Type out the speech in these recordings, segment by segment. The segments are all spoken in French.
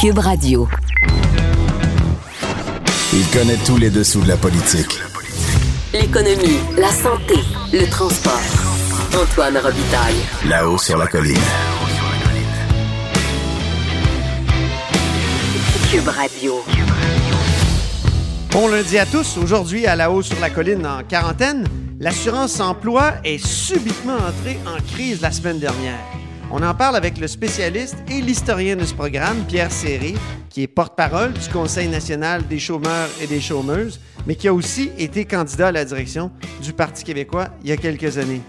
Cube Radio. Il connaît tous les dessous de la politique. L'économie, la santé, le transport. Antoine Robitaille. Là-haut sur la colline. Cube Radio. Bon lundi à tous. Aujourd'hui, à la haut sur la colline en quarantaine, l'assurance emploi est subitement entrée en crise la semaine dernière. On en parle avec le spécialiste et l'historien de ce programme, Pierre Serré, qui est porte-parole du Conseil national des chômeurs et des chômeuses, mais qui a aussi été candidat à la direction du Parti québécois il y a quelques années.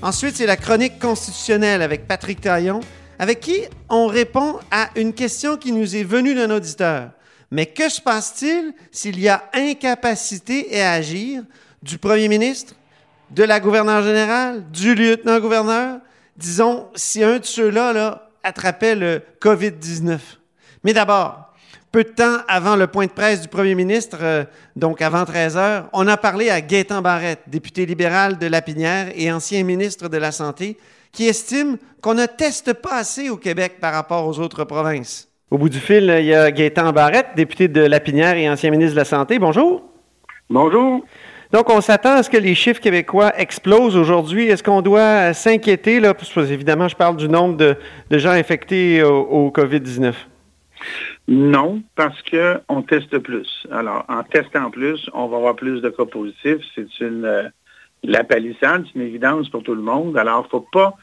Ensuite, c'est la chronique constitutionnelle avec Patrick Taillon, avec qui on répond à une question qui nous est venue d'un auditeur. Mais que se passe-t-il s'il y a incapacité à agir du premier ministre, de la gouverneure générale, du lieutenant-gouverneur? Disons, si un de ceux-là là, attrapait le COVID-19. Mais d'abord, peu de temps avant le point de presse du premier ministre, euh, donc avant 13 heures, on a parlé à Gaétan Barrette, député libéral de Lapinière et ancien ministre de la Santé, qui estime qu'on ne teste pas assez au Québec par rapport aux autres provinces. Au bout du fil, il y a Gaétan Barrette, député de Lapinière et ancien ministre de la Santé. Bonjour. Bonjour. Donc, on s'attend à ce que les chiffres québécois explosent aujourd'hui. Est-ce qu'on doit s'inquiéter, là, parce que, évidemment, je parle du nombre de, gens infectés au, au COVID-19? Non, parce qu'on teste plus. Alors, en testant plus, on va avoir plus de cas positifs. C'est euh, la palissade, c'est une évidence pour tout le monde. Alors, il ne faut pas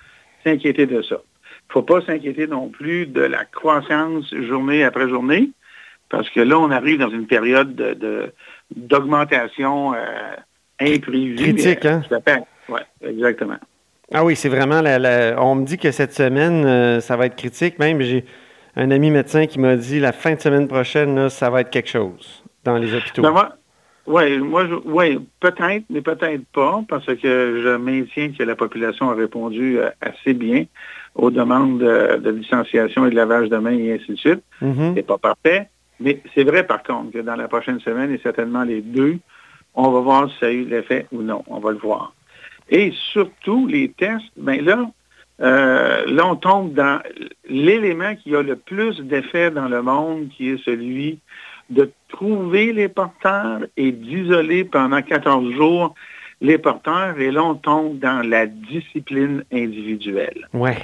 s'inquiéter de ça. Il ne faut pas s'inquiéter non plus de la croissance journée après journée, parce que là, on arrive dans une période de, d'augmentation euh, imprévue. Critique, hein? Oui, exactement. Ah oui, c'est vraiment, la, la, on me dit que cette semaine, euh, ça va être critique. Même, j'ai un ami médecin qui m'a dit la fin de semaine prochaine, là, ça va être quelque chose dans les hôpitaux. Ben moi, oui, moi, je, ouais, peut-être, mais peut-être pas, parce que je maintiens que la population a répondu euh, assez bien aux demandes de, de, licenciation et de lavage de mains et ainsi de suite. Mm-hmm. C'est pas parfait. Mais c'est vrai, par contre, que dans la prochaine semaine, et certainement les deux, on va voir si ça a eu l'effet ou non. On va le voir. Et surtout, les tests, bien là, euh, là, on tombe dans l'élément qui a le plus d'effet dans le monde, qui est celui de trouver les porteurs et d'isoler pendant 14 jours les porteurs. Et là, on tombe dans la discipline individuelle. Ouais.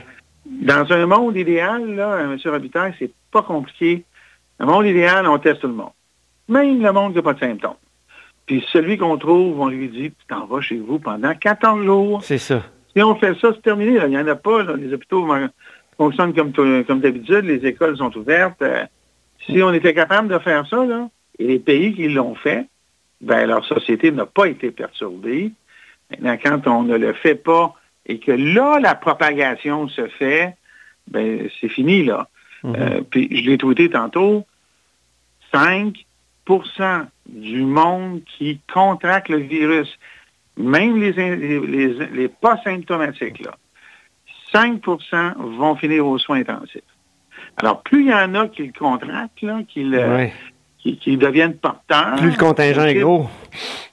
Dans un monde idéal, là, M. Robitaille, c'est pas compliqué. Dans un monde idéal, on teste tout le monde. Même le monde qui n'a pas de symptômes. Puis celui qu'on trouve, on lui dit, tu t'en vas chez vous pendant 14 jours. C'est ça. Si on fait ça, c'est terminé. Il n'y en a pas. Là. Les hôpitaux fonctionnent comme, comme d'habitude. Les écoles sont ouvertes. Euh, si on était capable de faire ça, là, et les pays qui l'ont fait, ben leur société n'a pas été perturbée. Maintenant, quand on ne le fait pas et que là, la propagation se fait, ben c'est fini, là. Mhm. Euh, puis je l'ai tweeté tantôt, 5% du monde qui contracte le virus, même les, les, les, les pas symptomatiques, là, 5% vont finir aux soins intensifs. Alors, plus il y en a qui le contractent, là, qui, le, Ouais. qui, qui deviennent porteurs. Plus le contingent est gros.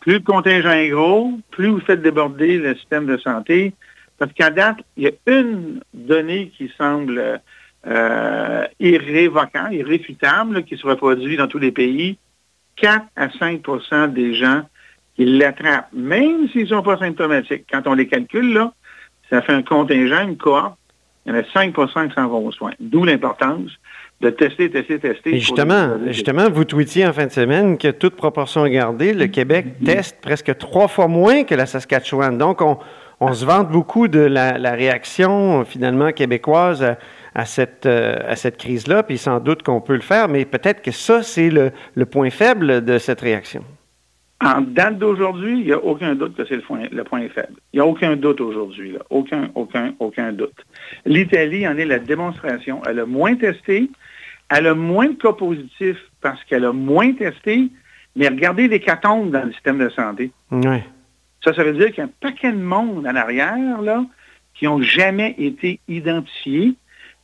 Plus le contingent est gros, plus vous faites déborder le système de santé. Parce qu'à date, il y a une donnée qui semble euh, irrévocable, irréfutable, là, qui se reproduit dans tous les pays. 4 à 5% des gens qui l'attrapent, même s'ils ne sont pas symptomatiques. Quand on les calcule, là, ça fait un contingent, une cohorte. Il y en a 5% qui s'en vont aux soins. D'où l'importance de tester, tester, tester. Et justement, justement, vous tweetiez en fin de semaine que toute proportion gardée, le Québec teste presque trois fois moins que la Saskatchewan. Donc, on, on se vante beaucoup de la, la réaction finalement québécoise à, à cette, euh, à cette crise-là, puis sans doute qu'on peut le faire, mais peut-être que ça, c'est le, le point faible de cette réaction. En date d'aujourd'hui, il n'y a aucun doute que c'est le, point- le point faible. Il n'y a aucun doute aujourd'hui. là. Aucun, aucun, aucun doute. L'Italie en est la démonstration. Elle a moins testé. Elle a moins de cas positifs parce qu'elle a moins testé. Mais regardez les catombes dans le système de santé. Ouais. Ça, ça veut dire qu'il y a un paquet de monde en arrière, là, qui n'ont jamais été identifiés,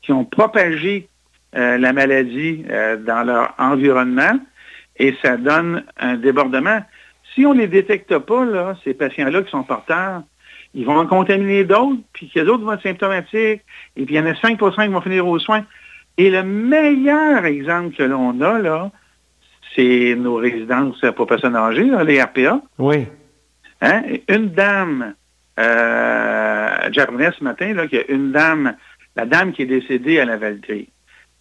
qui ont propagé euh, la maladie euh, dans leur environnement, et ça donne un débordement. Si on ne les détecte pas, là, ces patients-là qui sont porteurs, ils vont en contaminer d'autres, puis que les autres vont être symptomatiques, et puis il y en a 5 qui vont finir aux soins. Et le meilleur exemple que l'on a, là, c'est nos résidences pour personnes âgées, là, les RPA. Oui. Hein? Une dame, euh, j'apprenais ce matin là, qu'il y a une dame, la dame qui est décédée à la Valtrie,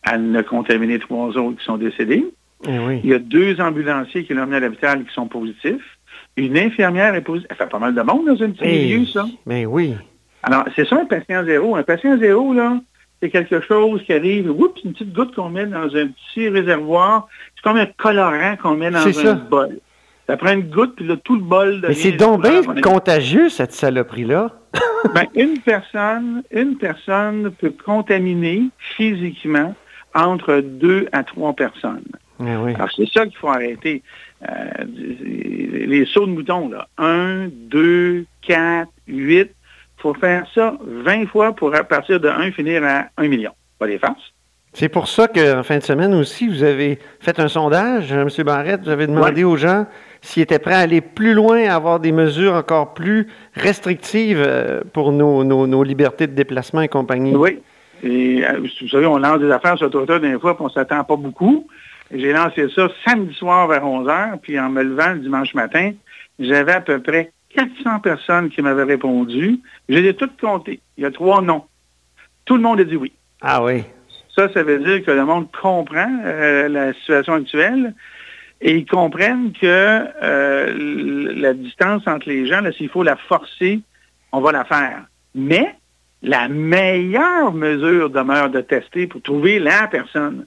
elle a contaminé trois autres qui sont décédés. Eh oui. Il y a deux ambulanciers qui l'ont emmené à l'hôpital qui sont positifs. Une infirmière est positive. Elle fait pas mal de monde dans un petit Hey, milieu, ça. Mais oui. Alors, c'est ça un patient zéro. Un patient zéro, là, c'est quelque chose qui arrive, oups, une petite goutte qu'on met dans un petit réservoir. C'est comme un colorant qu'on met dans un ça. bol. Ça prend une goutte, puis là, tout le bol Mais devient c'est donc bien contagieux, cette saloperie-là. Ben, une personne, une personne peut contaminer physiquement entre deux à trois personnes. Oui. Alors, c'est ça qu'il faut arrêter. Euh, les sauts de moutons, là. Un, deux, quatre, huit. Il faut faire ça 20 fois pour à partir de 1 finir à 1 million. Pas des farces. C'est pour ça qu'en fin de semaine aussi, vous avez fait un sondage, M. Barrette, vous avez demandé aux gens s'ils étaient prêts à aller plus loin, à avoir des mesures encore plus restrictives euh, pour nos, nos- nos libertés de déplacement et compagnie. Oui. Et, euh, vous savez, on lance des affaires sur Twitter des fois, puis on ne s'attend pas beaucoup. J'ai lancé ça samedi soir vers 11 h, puis en me levant le dimanche matin, j'avais à peu près 400 personnes qui m'avaient répondu. Je les ai toutes comptées. Il y a trois noms. Tout le monde a dit oui. Ah oui. Ça, ça veut dire que le monde comprend euh, la situation actuelle et ils comprennent que euh, la distance entre les gens, s'il faut la forcer, on va la faire. Mais la meilleure mesure demeure de tester pour trouver la personne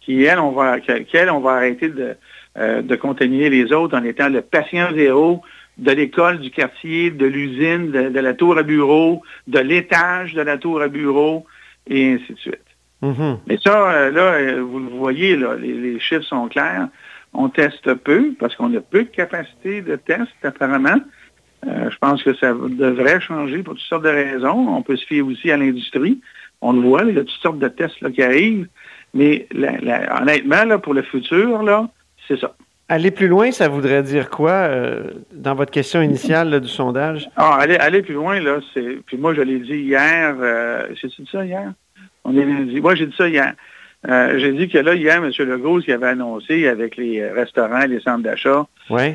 qui, elle, on va, que- qu'elle, on va arrêter de, euh, de contaminer les autres en étant le patient zéro de l'école, du quartier, de l'usine, de, de la tour à bureau, de l'étage de la tour à bureau, et ainsi de suite. Mhm. Mais ça, euh, là, euh, vous le voyez, là, les, les chiffres sont clairs. On teste peu parce qu'on a peu de capacité de test, apparemment. Euh, je pense que ça devrait changer pour toutes sortes de raisons. On peut se fier aussi à l'industrie. On le voit, il y a toutes sortes de tests là, qui arrivent. Mais la- la- honnêtement, là, pour le futur, là, c'est ça. Aller plus loin, ça voudrait dire quoi euh, dans votre question initiale là, du sondage? Ah, aller, aller plus loin, là, c'est. Puis moi, je l'ai dit hier. Euh, J'ai-tu dit ça hier? On est lundi. Moi, j'ai dit ça hier. Euh, j'ai dit que là, hier, M. Legault, ce qu'il avait annoncé avec les restaurants, les centres d'achat,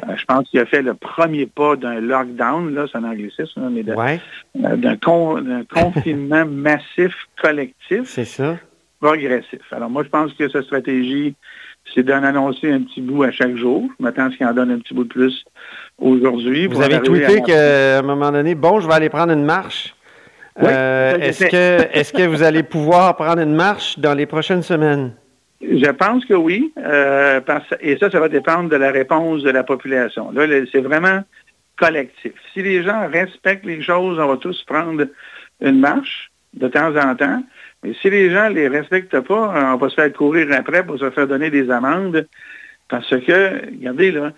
euh, je pense qu'il a fait le premier pas d'un lockdown, là, c'est un anglicisme, mais euh, d'un con- d'un confinement massif, collectif, c'est ça. progressif. Alors moi, je pense que sa stratégie, c'est d'en annoncer un petit bout à chaque jour. Je m'attends à ce qu'il en donne un petit bout de plus aujourd'hui. Vous avez tweeté qu'à un moment donné, bon, je vais aller prendre une marche. Oui, Euh, est-ce que vous allez pouvoir prendre une marche dans les prochaines semaines? Je pense que oui, euh, parce- et ça, ça va dépendre de la réponse de la population. Là, c'est vraiment collectif. Si les gens respectent les choses, on va tous prendre une marche de temps en temps. Mais si les gens ne les respectent pas, on va se faire courir après pour se faire donner des amendes. Parce que, regardez, là,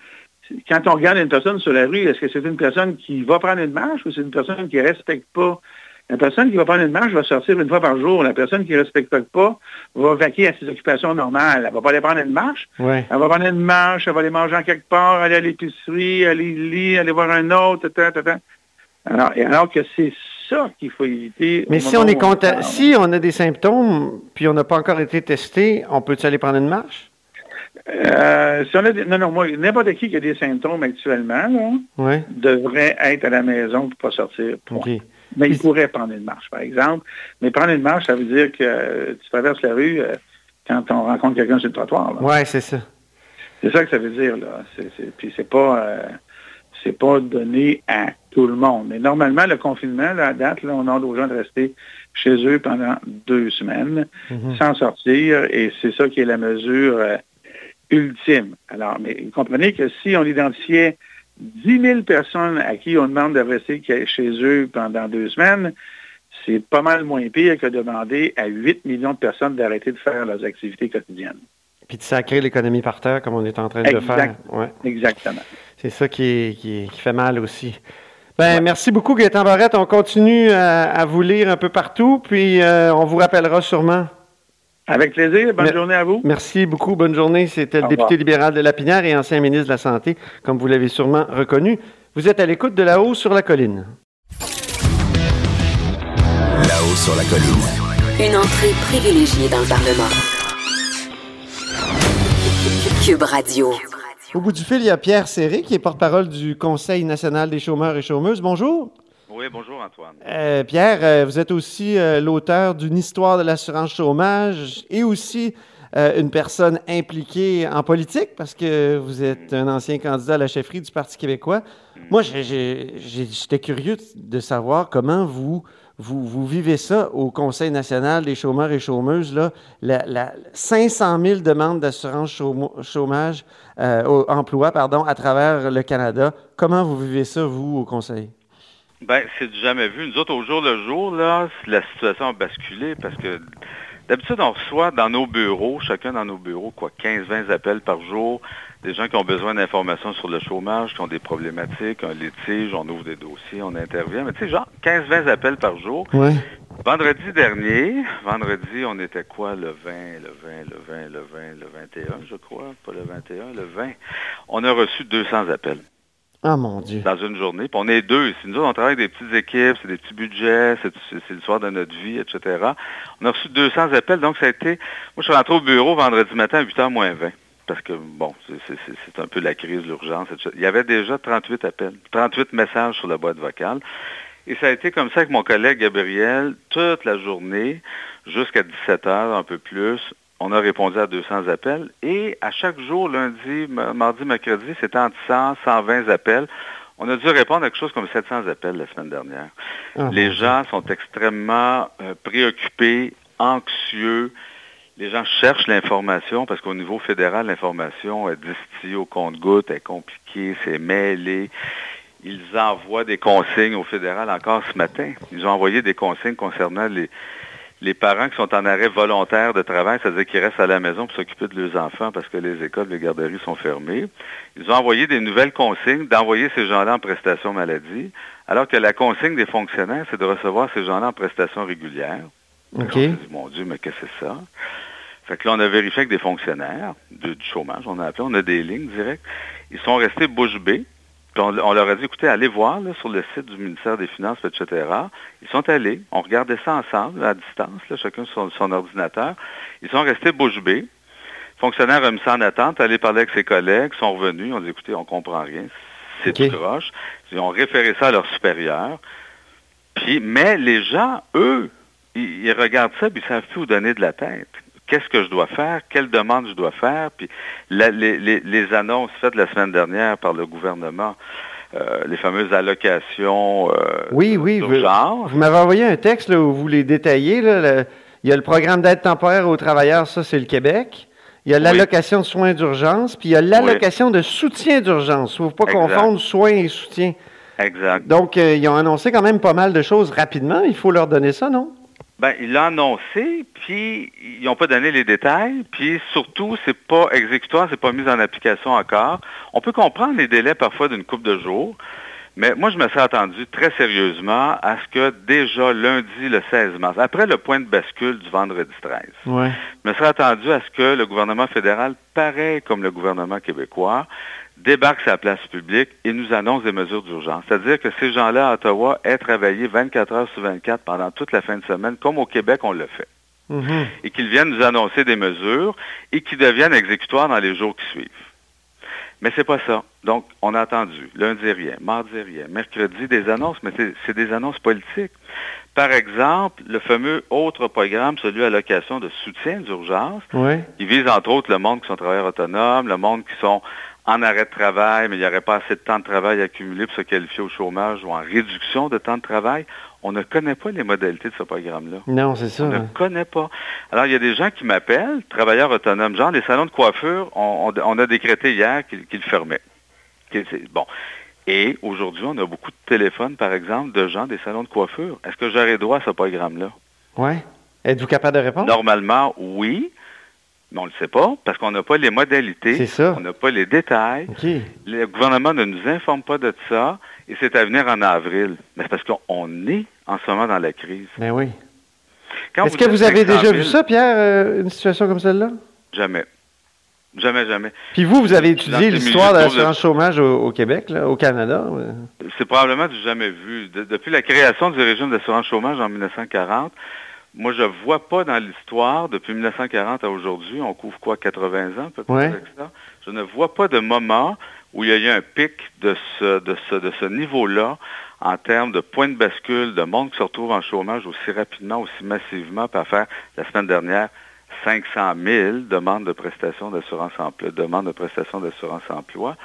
quand on regarde une personne sur la rue, est-ce que c'est une personne qui va prendre une marche ou c'est une personne qui ne respecte pas? La personne qui va prendre une marche va sortir une fois par jour. La personne qui ne respecte pas va vaquer à ses occupations normales. Elle ne va pas aller prendre une marche. Elle va prendre une marche, elle va aller manger en quelque part, aller à l'épicerie, aller lit, aller voir un autre, ta, ta, ta. Alors, et alors que c'est ça qu'il faut éviter. Mais si on est si on a des symptômes puis on n'a pas encore été testé, on peut aller prendre une marche? Euh, si on a des- non, non, moi, n'importe qui qui a des symptômes actuellement là, devrait être à la maison pour pas sortir. point. Mais il pourrait prendre une marche, par exemple. Mais prendre une marche, ça veut dire que tu traverses la rue euh, quand on rencontre quelqu'un sur le trottoir. Oui, c'est ça. C'est ça que ça veut dire, là. C'est- puis c'est pas euh, c'est pas donné à tout le monde. Mais normalement, le confinement, là, à date, là, on demande aux gens de rester chez eux pendant deux semaines, Mhm. sans sortir, et c'est ça qui est la mesure euh, ultime. Alors, mais vous comprenez que si on identifiait 10 000 personnes à qui on demande de rester chez eux pendant deux semaines, c'est pas mal moins pire que demander à 8 millions de personnes d'arrêter de faire leurs activités quotidiennes. Puis de sacrer l'économie par terre, comme on est en train de le faire. Ouais. Exactement. C'est ça qui, qui, fait mal aussi. Ben, Merci beaucoup, Gaëtan Barrette. On continue à, vous lire un peu partout, puis euh, on vous rappellera sûrement. Avec plaisir. Bonne journée à vous. Merci beaucoup. Bonne journée. C'était le député libéral de Lapinière et ancien ministre de la Santé, comme vous l'avez sûrement reconnu. Vous êtes à l'écoute de La haut sur la colline. Là-haut sur la colline. Une entrée privilégiée dans le Parlement. Cube Radio. Au bout du fil, il y a Pierre Serré, qui est porte-parole du Conseil national des chômeurs et chômeuses. Bonjour. Oui, bonjour Antoine. Euh, Pierre, euh, vous êtes aussi euh, l'auteur d'une histoire de l'assurance chômage et aussi une personne impliquée en politique parce que vous êtes un ancien candidat à la chefferie du Parti québécois. Moi, j'étais curieux de savoir comment vous, vous, vivez ça au Conseil national des chômeurs et chômeuses, là, la, 500 000 demandes d'assurance chômage, emploi, pardon, à travers le Canada. Comment vous vivez ça, vous, au Conseil? Ben, c'est jamais vu. Nous autres, au jour le jour, là, la situation a basculé parce que d'habitude, on reçoit dans nos bureaux, chacun dans nos bureaux, quoi, 15-20 appels par jour, des gens qui ont besoin d'informations sur le chômage, qui ont des problématiques, un litige, on ouvre des dossiers, on intervient. Mais tu sais, genre 15-20 appels par jour. Vendredi dernier, vendredi, on était quoi, le 20, le 20, le 20, le 20, le 21, je crois, pas le 21, le 20. On a reçu 200 appels. Ah, mon Dieu. Dans une journée. Puis on est deux ici. Nous on travaille avec des petites équipes, c'est des petits budgets, c'est l'histoire de notre vie, etc. On a reçu 200 appels, donc ça a été... Moi, je suis rentré au bureau vendredi matin à 8h moins 20. Parce que, bon, c'est un peu la crise, l'urgence, etc. Il y avait déjà 38 appels, 38 messages sur la boîte vocale. Et ça a été comme ça avec mon collègue Gabriel toute la journée, jusqu'à 17 h un peu plus on a répondu à 200 appels et à chaque jour, lundi, mardi, mercredi, c'était entre 100, 120 appels. On a dû répondre à quelque chose comme 700 appels la semaine dernière. Ah, les gens sont extrêmement euh, préoccupés, anxieux. Les gens cherchent l'information parce qu'au niveau fédéral, l'information est distillée au compte-goutte, est compliquée, c'est mêlé. Ils envoient des consignes au fédéral encore ce matin. Ils ont envoyé des consignes concernant les, les parents qui sont en arrêt volontaire de travail, c'est-à-dire qu'ils restent à la maison pour s'occuper de leurs enfants parce que les écoles, les garderies sont fermées, ils ont envoyé des nouvelles consignes d'envoyer ces gens-là en prestation maladie, alors que la consigne des fonctionnaires, c'est de recevoir ces gens-là en prestation régulière. OK. mon Dieu, mais qu'est-ce que c'est ça? Fait que là, on a vérifié avec des fonctionnaires du chômage, on a appelé, on a des lignes directes. Ils sont restés bouche bée on, leur a dit, écoutez, allez voir sur le site du ministère des Finances, etc. Ils sont allés, on regardait ça ensemble, à distance, chacun sur son, ordinateur. Ils sont restés bouche bée. Fonctionnaire a mis ça en attente, allé parler avec ses collègues, sont revenus, on dit, écoutez, on comprend rien, c'est tout croche. Ils ont référé ça à leur supérieur. Puis, mais les gens, eux, ils, regardent ça, puis ils savent plus où donner de la tête qu'est-ce que je dois faire, quelle demande je dois faire, puis les, annonces faites la semaine dernière par le gouvernement, euh, les fameuses allocations euh, oui, oui, vous, vous m'avez envoyé un texte où vous les détaillez. il y a le programme d'aide temporaire aux travailleurs, ça c'est le Québec. Il y a l'allocation de soins d'urgence, puis il y a l'allocation de soutien d'urgence. Il ne faut pas confondre soins et soutien. Exact. Donc, euh, ils ont annoncé quand même pas mal de choses rapidement. Il faut leur donner ça, non? Ben, il l'a annoncé, puis ils n'ont pas donné les détails, puis surtout, c'est pas exécutoire, c'est pas mis en application encore. On peut comprendre les délais parfois d'une coupe de jours, mais moi, je me suis attendu très sérieusement à ce que déjà lundi, le 16 mars, après le point de bascule du vendredi 13, ouais. je me serais attendu à ce que le gouvernement fédéral, pareil comme le gouvernement québécois, débarque sa place publique et nous annonce des mesures d'urgence. C'est-à-dire que ces gens-là à Ottawa aient travaillé 24 heures sur 24 pendant toute la fin de semaine, comme au Québec on le fait. Mm-hmm. Et qu'ils viennent nous annoncer des mesures et qui deviennent exécutoires dans les jours qui suivent. Mais c'est pas ça. Donc, on a attendu. Lundi, rien. Mardi, rien. Mercredi, des annonces, mais c'est des annonces politiques. Par exemple, le fameux autre programme, celui à de soutien d'urgence, qui vise entre autres le monde qui sont travailleurs autonomes, le monde qui sont en arrêt de travail, mais il n'y aurait pas assez de temps de travail accumulé pour se qualifier au chômage ou en réduction de temps de travail. On ne connaît pas les modalités de ce programme-là. Non, c'est ça. On ne connaît pas. Alors, il y a des gens qui m'appellent, travailleurs autonomes, genre les salons de coiffure, on, a décrété hier qu'ils fermaient. bon. Et aujourd'hui, on a beaucoup de téléphones, par exemple, de gens des salons de coiffure. Est-ce que j'aurais droit à ce programme-là? Oui. Êtes-vous capable de répondre? Normalement, oui. Mais on ne le sait pas parce qu'on n'a pas les modalités. C'est ça. On n'a pas les détails. Le gouvernement ne nous informe pas de ça et c'est à venir en avril. Mais c'est parce qu'on est en ce moment dans la crise. Ben oui. Est-ce que vous avez 500 déjà 000, vu ça, Pierre, euh, une situation comme celle-là? Jamais. Jamais, jamais. Puis vous, vous avez étudié l'histoire de l'assurance chômage au, au Québec, là, au Canada. euh. C'est probablement du jamais vu. De- depuis la création du régime d'assurance chômage en 1940, moi, je vois pas dans l'histoire, depuis 1940 à aujourd'hui, on couvre quoi, 80 ans peut-être Ouais. je ne vois pas de moment où il y a eu un pic de ce, de ce, de ce niveau-là en termes de point de bascule, de monde qui se retrouve en chômage aussi rapidement, aussi massivement, par faire la semaine dernière 500 000 demandes de prestations d'assurance emploi, demandes de prestations d'assurance emploi.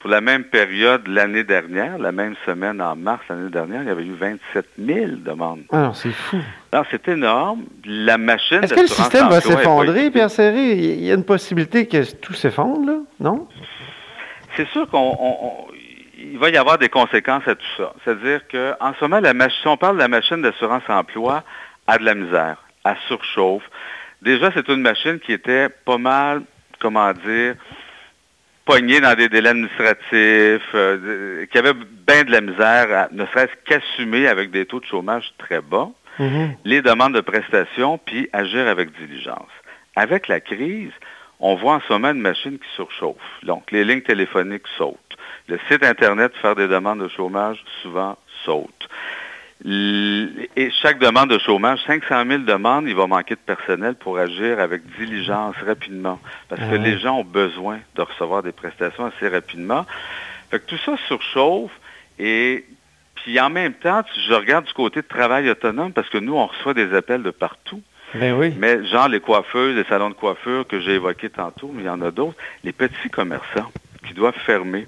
Pour la même période l'année dernière, la même semaine en mars l'année dernière, il y avait eu 27 000 demandes. Ah non, c'est fou. Alors, c'est énorme. La machine Est-ce que le système va s'effondrer. Pierre Serré? Il y a une possibilité que tout s'effondre, là? Non? C'est sûr qu'on on- on- il va y avoir des conséquences à tout ça. C'est-à-dire qu'en ce moment, la si on parle de la machine d'assurance emploi, a de la misère, à surchauffe. Déjà, c'est une machine qui était pas mal, comment dire, pognée dans des délais administratifs, euh, qui avait bien de la misère, à, ne serait-ce qu'assumer avec des taux de chômage très bas Mhm. les demandes de prestations, puis agir avec diligence. Avec la crise, on voit en ce moment une machine qui surchauffe. Donc, les lignes téléphoniques sautent. Le site Internet pour faire des demandes de chômage, souvent, saute. Et chaque demande de chômage, 500 000 demandes, il va manquer de personnel pour agir avec diligence rapidement. Parce que les gens ont besoin de recevoir des prestations assez rapidement. Fait que tout ça surchauffe et puis en même temps, je regarde du côté de travail autonome parce que nous, on reçoit des appels de partout. Ben oui. Mais genre les coiffeuses, les salons de coiffure que j'ai évoqués tantôt, mais il y en a d'autres, les petits commerçants qui doivent fermer.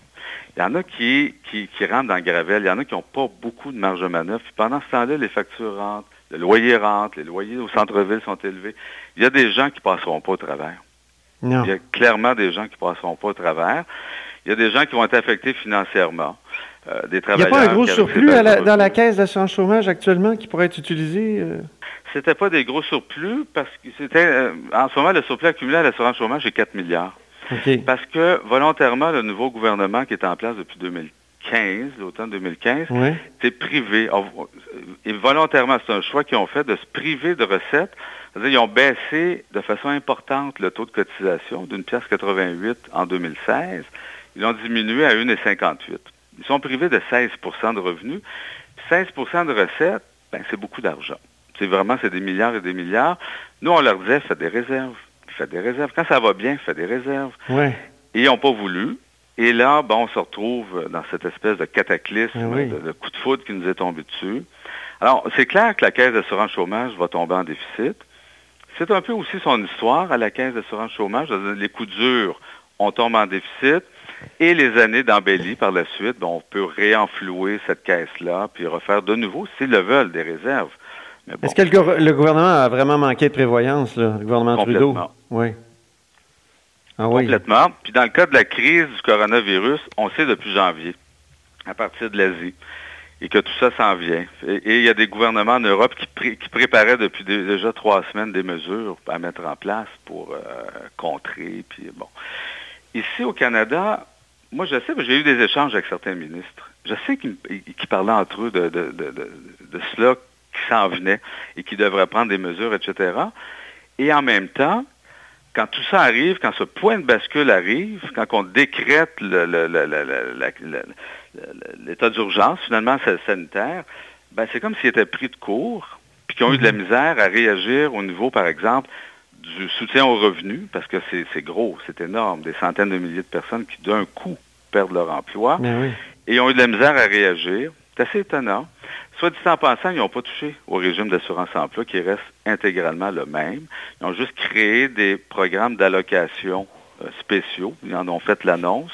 Il y en a qui, qui, qui rentrent dans le gravel, il y en a qui n'ont pas beaucoup de marge de manœuvre. Puis pendant ce temps-là, les factures rentrent, le loyer rentre, les loyers au centre-ville sont élevés. Il y a des gens qui passeront pas au travers. Non. Il y a clairement des gens qui passeront pas au travers. Il y a des gens qui vont être affectés financièrement. Euh, des Il n'y a travailleurs pas un gros surplus à la- dans la caisse d'assurance chômage actuellement qui pourrait être utilisé? euh? C'était pas des gros surplus parce que c'était euh, en ce moment le surplus accumulé à l'assurance chômage est 4 milliards. Parce que volontairement le nouveau gouvernement qui est en place depuis 2015, l'automne 2015, Oui. c'est privé. Ah, Et volontairement, c'est un choix qu'ils ont fait de se priver de recettes. C'est-à-dire, ils ont baissé de façon importante le taux de cotisation d'une pièce 88 en 2016. Ils l'ont diminué à 1,58. Ils sont privés de 16% de revenus. 16% de recettes, ben, c'est beaucoup d'argent. C'est vraiment, c'est des milliards et des milliards. Nous, on leur disait, faites des réserves. Faites des réserves. Quand ça va bien, faites des réserves. Et ils n'ont pas voulu. Et là, ben, on se retrouve dans cette espèce de cataclysme, Ah oui. de, de coup de foudre qui nous est tombé dessus. Alors, c'est clair que la Caisse d'assurance chômage va tomber en déficit. C'est un peu aussi son histoire à la Caisse d'assurance chômage. Les coups durs, on tombe en déficit. Et les années d'embellie par la suite, ben, on peut réenflouer cette caisse-là, puis refaire de nouveau, s'ils le veulent, des réserves. Bon, Est-ce que le, gouver- le gouvernement a vraiment manqué de prévoyance, là, le gouvernement Trudeau? Complètement. Oui. Ah oui. Complètement. Puis dans le cas de la crise du coronavirus, on sait depuis janvier, à partir de l'Asie, et que tout ça s'en vient. Et il y a des gouvernements en Europe qui, pré- qui préparaient depuis dé- déjà trois semaines des mesures à mettre en place pour euh, contrer. Puis bon. Ici au Canada, moi je sais, j'ai eu des échanges avec certains ministres. Je sais qu'ils parlaient entre eux de, de, de, de, de cela s'en venait et qui devraient prendre des mesures, etc. Et en même temps, quand tout ça arrive, quand ce point de bascule arrive, quand on décrète l'état d'urgence, finalement, sa- sanitaire, ben, c'est comme s'ils étaient pris de court, puis qu'ils ont eu de la misère à réagir au niveau, par exemple, du soutien aux revenus, parce que c'est c'est gros, c'est énorme, des centaines de milliers de personnes qui, d'un coup, perdent leur emploi, oui. et ont eu de la misère à réagir. C'est assez étonnant. Soit dit en passant, ils n'ont pas touché au régime d'assurance-emploi qui reste intégralement le même. Ils ont juste créé des programmes d'allocation euh, spéciaux. Ils en ont fait l'annonce.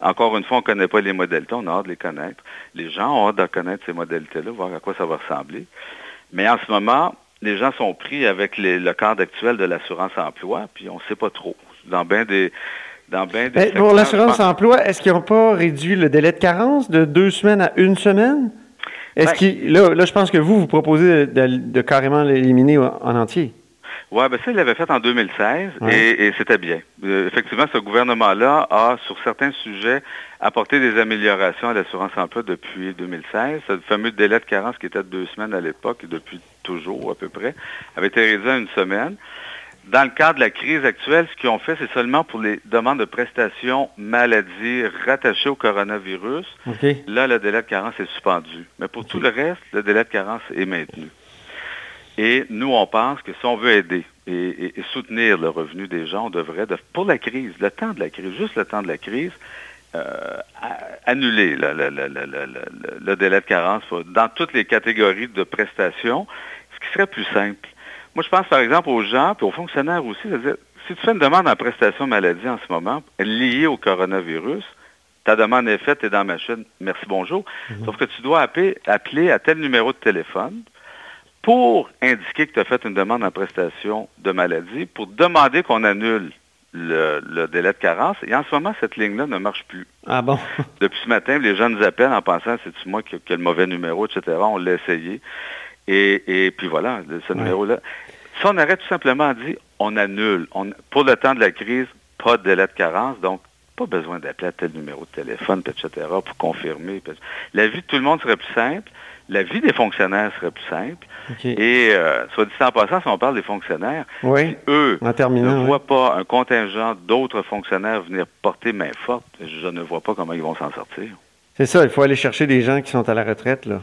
Encore une fois, on ne connaît pas les modalités, on a hâte de les connaître. Les gens ont hâte de connaître ces modalités-là, voir à quoi ça va ressembler. Mais en ce moment, les gens sont pris avec les- le cadre actuel de l'assurance-emploi, puis on ne sait pas trop. Dans bien des, dans des Mais secteurs, pour l'assurance emploi, est-ce qu'ils n'ont pas réduit le délai de carence de deux semaines à une semaine? Est-ce Ben- là, là, je pense que vous, vous proposez de, de- de carrément l'éliminer en en entier. Oui, ben ça, il l'avait fait en 2016 Ouais. et, et c'était bien. Euh, effectivement, ce gouvernement-là a, sur certains sujets, apporté des améliorations à l'assurance emploi depuis 2016. Ce fameux délai de carence qui était de deux semaines à l'époque, et depuis toujours à peu près, avait été réduit à une semaine. Dans le cadre de la crise actuelle, ce qu'ils ont fait, c'est seulement pour les demandes de prestations maladie rattachées au coronavirus. Là, le délai de carence est suspendu. Mais pour tout le reste, le délai de carence est maintenu. Et nous, on pense que si on veut aider et, et- et soutenir le revenu des gens, on devrait, de- pour la crise, le temps de la crise, juste le temps de la crise, euh, annuler le, le- le- le- le- le- le délai de carence dans toutes les catégories de prestations, ce qui serait plus simple. Moi, je pense par exemple aux gens, puis aux fonctionnaires aussi, c'est-à-dire, si tu fais une demande en prestation maladie en ce moment, liée au coronavirus, ta demande est faite, tu es dans la machine, merci, bonjour. Sauf que tu dois appeler, appeler à tel numéro de téléphone pour indiquer que tu as fait une demande en prestation de maladie, pour demander qu'on annule le, le délai de carence. Et en ce moment, cette ligne-là ne marche plus. Ah bon? Depuis ce matin, les gens nous appellent en pensant c'est-tu moi qui, qui ai le mauvais numéro, etc. On l'a essayé. Et, et puis voilà, ce Ouais. numéro-là. Si on aurait tout simplement dit on annule, on, pour le temps de la crise, pas de délai de carence, donc pas besoin d'appeler à tel numéro de téléphone, etc., pour confirmer. La vie de tout le monde serait plus simple, la vie des fonctionnaires serait plus simple. Et, euh, soit dit en passant, si on parle des fonctionnaires, Oui. eux En terminant. ne oui. voient pas un contingent d'autres fonctionnaires venir porter main forte, je ne vois pas comment ils vont s'en sortir. C'est ça, il faut aller chercher des gens qui sont à la retraite, là.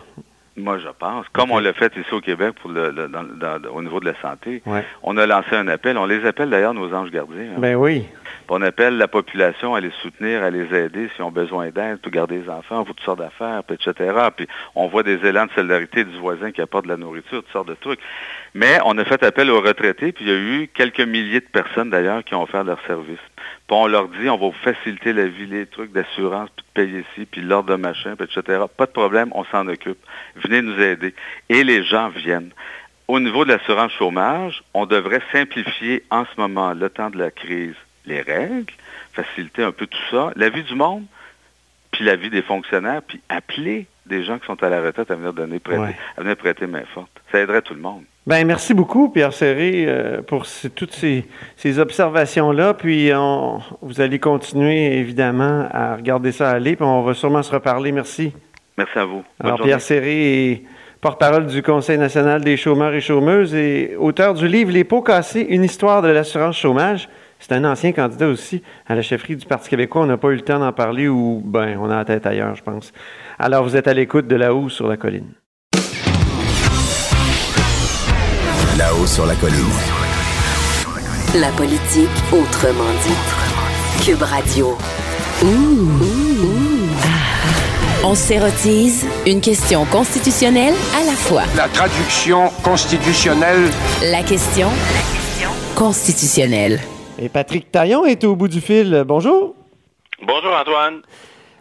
Moi, je pense. Comme on l'a fait ici au Québec pour le, le- dans- dans- au niveau de la santé, Ouais. on a lancé un appel. On les appelle d'ailleurs nos anges gardiens. hein. Ben oui. On appelle la population à les soutenir, à les aider s'ils ont besoin d'aide, pour garder les enfants, pour toutes sortes d'affaires, puis etc. Puis on voit des élans de solidarité du voisin qui apporte de la nourriture, toutes sortes de trucs. Mais on a fait appel aux retraités, puis il y a eu quelques milliers de personnes d'ailleurs qui ont offert leur service. Puis on leur dit, on va vous faciliter la vie, les trucs d'assurance, puis de payer ici, puis l'ordre de machin, puis etc. Pas de problème, on s'en occupe. Venez nous aider. Et les gens viennent. Au niveau de l'assurance chômage, on devrait simplifier en ce moment, le temps de la crise, les règles, faciliter un peu tout ça, la vie du monde, puis la vie des fonctionnaires, puis appeler des gens qui sont à la retraite à venir donner prêter, Ouais. à venir prêter main forte. Ça aiderait tout le monde. Ben merci beaucoup, Pierre Serré, euh, pour toutes ces, ces observations-là. Puis on- vous allez continuer, évidemment, à regarder ça aller. Puis on va sûrement se reparler. Merci. Merci à vous. Bonne Alors, journée. Pierre Serré est porte-parole du Conseil national des chômeurs et chômeuses et auteur du livre Les pots cassés, une histoire de l'assurance chômage. C'est un ancien candidat aussi à la chefferie du Parti québécois. On n'a pas eu le temps d'en parler ou, ben, on a la tête ailleurs, je pense. Alors, vous êtes à l'écoute de là-haut sur la colline. Là-haut sur la colline. La politique autrement dit. Cube Radio. On s'érotise une question constitutionnelle à la fois. La traduction constitutionnelle La question constitutionnelle. Et Patrick Taillon est au bout du fil. Bonjour. Bonjour Antoine.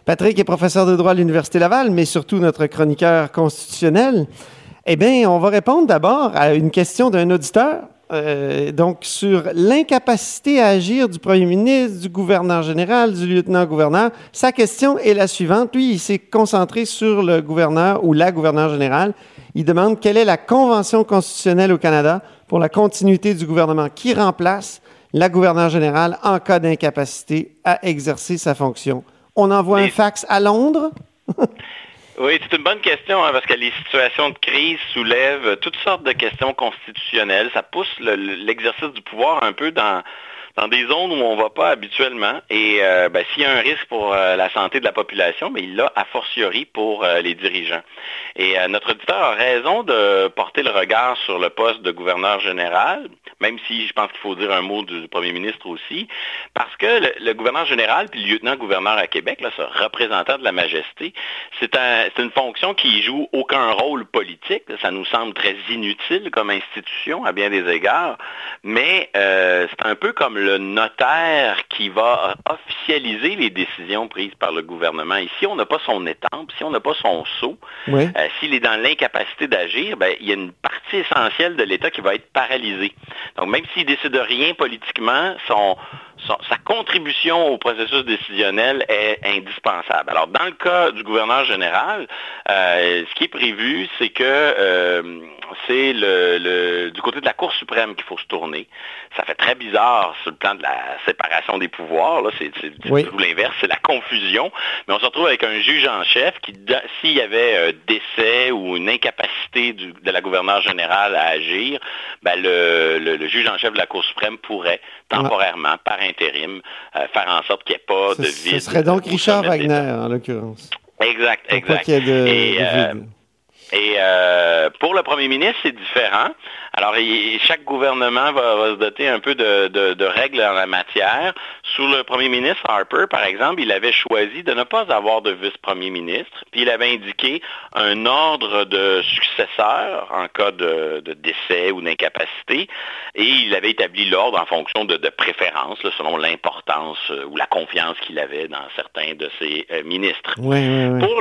Patrick est professeur de droit à l'Université Laval, mais surtout notre chroniqueur constitutionnel. Eh bien, on va répondre d'abord à une question d'un auditeur, euh, donc sur l'incapacité à agir du premier ministre, du gouverneur général, du lieutenant-gouverneur. Sa question est la suivante. Lui, il s'est concentré sur le gouverneur ou la gouverneure générale. Il demande quelle est la convention constitutionnelle au Canada pour la continuité du gouvernement qui remplace la gouverneure générale en cas d'incapacité à exercer sa fonction. On envoie un fax à Londres. Oui, c'est une bonne question hein, parce que les situations de crise soulèvent toutes sortes de questions constitutionnelles. Ça pousse le- le- l'exercice du pouvoir un peu dans, dans des zones où on ne va pas habituellement. Et euh, ben, s'il y a un risque pour euh, la santé de la population, mais il l'a a fortiori pour euh, les dirigeants. Et notre auditeur a raison de porter le regard sur le poste de gouverneur général, même si je pense qu'il faut dire un mot du premier ministre aussi, parce que le, gouverneur général puis le lieutenant-gouverneur à Québec, là, ce représentant de la majesté, c'est un- c'est une fonction qui joue aucun rôle politique. Ça nous semble très inutile comme institution à bien des égards, mais c'est un peu comme le notaire qui va officialiser les décisions prises par le gouvernement. Ici, on n'a pas son étampe, si on n'a pas son sceau, euh, s'il est dans l'incapacité d'agir, ben, il y a une partie essentielle de l'État qui va être paralysée. Donc, même s'il décide de rien politiquement, son, sa contribution au processus décisionnel est indispensable. Alors, dans le cas du gouverneur général, euh, ce qui est prévu, c'est que euh, c'est le, du côté de la Cour suprême qu'il faut se tourner. Ça fait très bizarre sur le plan de la séparation des pouvoirs. C'est tout l'inverse, c'est la confusion. Mais on se retrouve avec un juge en chef qui, s'il y avait un décès ou une incapacité de la gouverneure générale à agir, ben le, juge en chef de la Cour suprême pourrait temporairement, par intérim, euh, faire en sorte qu'il n'y ait pas de vide. Ce serait donc Richard Wagner, en l'occurrence. Exact, exact. Et euh, pour le premier ministre, c'est différent. Alors, chaque gouvernement va, se doter un peu de, règles en la matière. Sous le premier ministre Harper, par exemple, il avait choisi de ne pas avoir de vice-premier ministre, puis il avait indiqué un ordre de successeur en cas de, décès ou d'incapacité, et il avait établi l'ordre en fonction de, préférences, selon l'importance euh, ou la confiance qu'il avait dans certains de ses euh, ministres. Pour,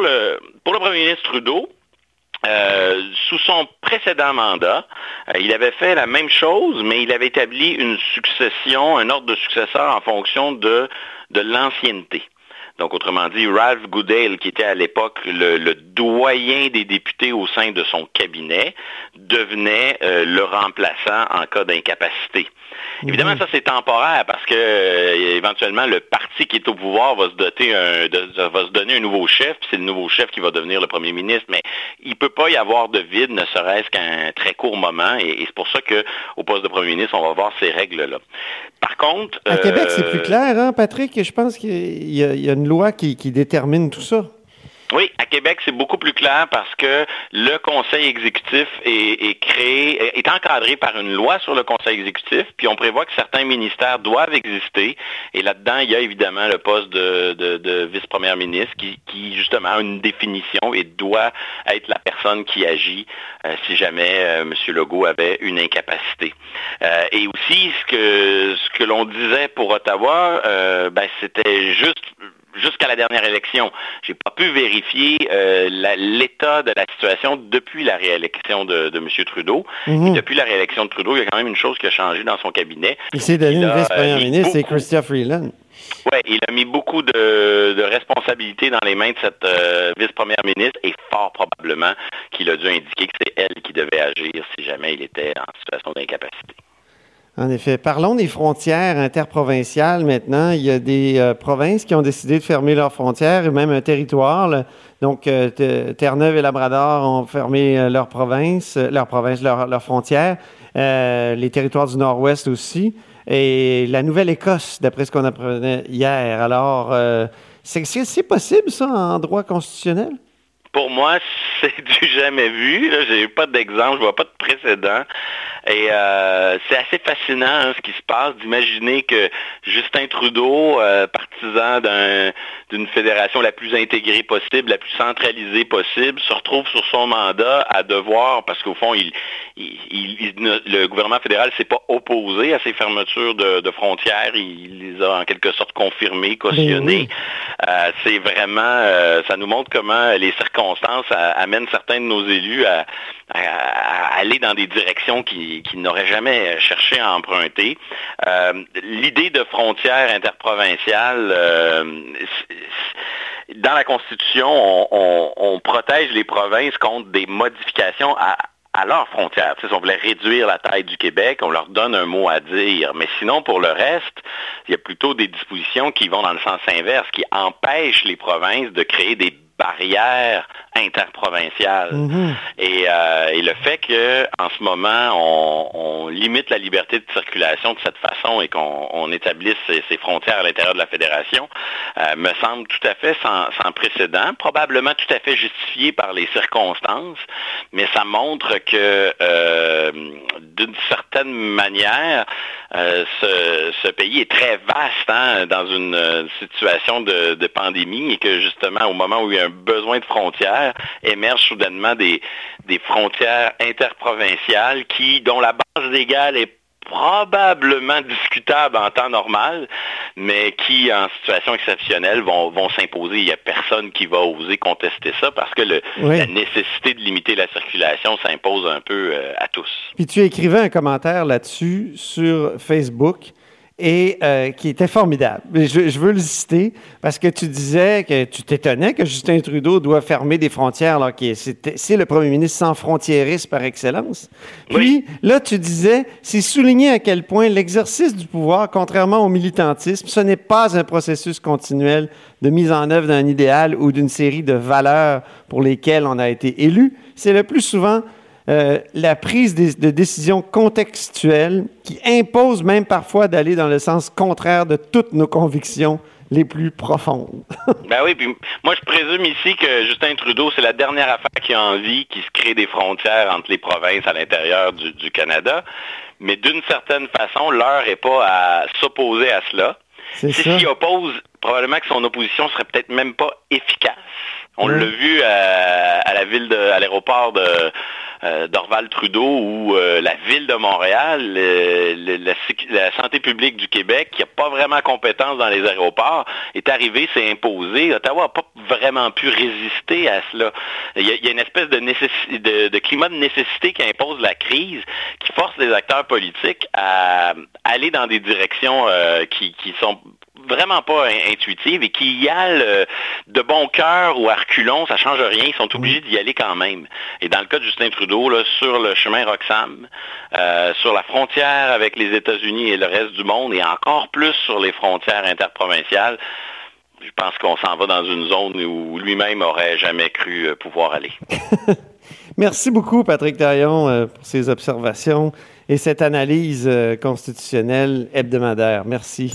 le, pour le premier ministre Trudeau, euh, sous son précédent mandat, euh, il avait fait la même chose, mais il avait établi une succession, un ordre de successeur en fonction de, de l'ancienneté. Donc, autrement dit, Ralph Goodale, qui était à l'époque le, doyen des députés au sein de son cabinet, devenait euh, le remplaçant en cas d'incapacité. Évidemment, mhm. ça c'est temporaire parce que euh, éventuellement le parti qui est au pouvoir va se doter va se donner un nouveau chef, puis c'est le nouveau chef qui va devenir le premier ministre. Mais il ne peut pas y avoir de vide, ne serait-ce qu'un très court moment, et, c'est pour ça qu'au poste de premier ministre, on va voir ces règles-là. Par contre, à Québec, c'est plus euh, clair, hein, Patrick? Je pense qu'il y, a une loi qui détermine tout ça. Oui, à Québec, c'est beaucoup plus clair parce que le conseil exécutif est, créé, est encadré par une loi sur le conseil exécutif, puis on prévoit que certains ministères doivent exister. Et là-dedans, il y a évidemment le poste de, vice-première ministre qui, justement a une définition et doit être la personne qui agit euh, si jamais euh, M. Legault avait une incapacité. Euh, et aussi, ce que, ce que l'on disait pour Ottawa, ben, c'était juste jusqu'à la dernière élection. Je n'ai pas pu vérifier euh, l'état de la situation depuis la réélection de, M. Trudeau. Mhm. depuis la réélection de Trudeau, il y a quand même une chose qui a changé dans son cabinet. Il s'est donné une vice-première ministre, c'est Chrystia Freeland. Oui, il a mis beaucoup de, responsabilités dans les mains de cette euh, vice-première ministre et fort probablement qu'il a dû indiquer que c'est elle qui devait agir si jamais il était en situation d'incapacité. En effet. Parlons des frontières interprovinciales maintenant. Il y a des euh, provinces qui ont décidé de fermer leurs frontières, et même un territoire. Donc, euh, Terre-Neuve et Labrador ont fermé euh, leur province, leur province, leurs frontières. les territoires du Nord-Ouest aussi. Et la Nouvelle-Écosse, d'après ce qu'on apprenait hier. Alors, c'est possible, ça, en droit constitutionnel? Pour moi, c'est du jamais vu. Je n'ai pas d'exemple, je vois pas de précédent. Et euh, c'est assez fascinant hein, ce qui se passe d'imaginer que Justin Trudeau, euh, partisan d'une fédération la plus intégrée possible, la plus centralisée possible, se retrouve sur son mandat à devoir, parce qu'au fond, il, le gouvernement fédéral ne s'est pas opposé à ces fermetures de, frontières, il les a en quelque sorte confirmées, cautionnées. Ben euh, c'est vraiment, ça nous montre comment les circonstances amènent certains de nos élus à aller dans des directions qui qui, n'auraient jamais cherché à emprunter. Euh, l'idée de frontières interprovinciales, euh, dans la Constitution, on, protège les provinces contre des modifications à, leurs frontières. si on voulait réduire la taille du Québec, on leur donne un mot à dire. Mais sinon, pour le reste, il y a plutôt des dispositions qui vont dans le sens inverse, qui empêchent les provinces de créer des barrières interprovinciales. Mhm. Euh, et, le fait qu'en ce moment, on, limite la liberté de circulation de cette façon et qu'on établisse ces, frontières à l'intérieur de la fédération euh, me semble tout à fait sans, précédent, probablement tout à fait justifié par les circonstances, mais ça montre que euh, d'une certaine manière, ce, pays est très vaste hein, dans une situation de, de pandémie et que justement, au moment où il y a un besoin de frontières, émergent soudainement des, des frontières interprovinciales qui, dont la base légale est probablement discutables en temps normal, mais qui, en situation exceptionnelle, vont, vont s'imposer. Il n'y a personne qui va oser contester ça parce que le, la nécessité de limiter la circulation s'impose un peu euh, à tous. Puis tu écrivais un commentaire là-dessus sur Facebook et euh, qui était formidable. Je, je, veux le citer parce que tu disais que tu t'étonnais que Justin Trudeau doit fermer des frontières alors que c'est le premier ministre sans frontiériste par excellence. Puis là, tu disais, c'est souligner à quel point l'exercice du pouvoir, contrairement au militantisme, ce n'est pas un processus continuel de mise en œuvre d'un idéal ou d'une série de valeurs pour lesquelles on a été élu. C'est le plus souvent euh, la prise de, décisions contextuelles qui impose même parfois d'aller dans le sens contraire de toutes nos convictions les plus profondes. ben oui, puis moi je présume ici que Justin Trudeau, c'est la dernière affaire qui a envie qu'il se crée des frontières entre les provinces à l'intérieur du, Canada. Mais d'une certaine façon, l'heure n'est pas à s'opposer à cela. S'il s'y oppose, probablement que son opposition serait peut-être même pas efficace. On l'a vu à, à, la ville de, à l'aéroport de, euh, d'Orval Trudeau ou euh, la ville de Montréal, la, santé publique du Québec, qui n'a pas vraiment compétence dans les aéroports, est arrivée, s'est imposée. Ottawa n'a pas vraiment pu résister à cela. Il y a, une espèce de, de, climat de nécessité qui impose la crise, qui force les acteurs politiques à aller dans des directions euh, qui, qui sont vraiment pas intuitive et qui y a de bon cœur ou à reculons, ça change rien, ils sont obligés d'y aller quand même. Et dans le cas de Justin Trudeau, sur le chemin Roxham, euh, sur la frontière avec les États-Unis et le reste du monde, et encore plus sur les frontières interprovinciales, je pense qu'on s'en va dans une zone où lui-même aurait jamais cru euh, pouvoir aller. Merci beaucoup, Patrick Taillon, euh, pour ces observations et cette analyse constitutionnelle hebdomadaire. Merci.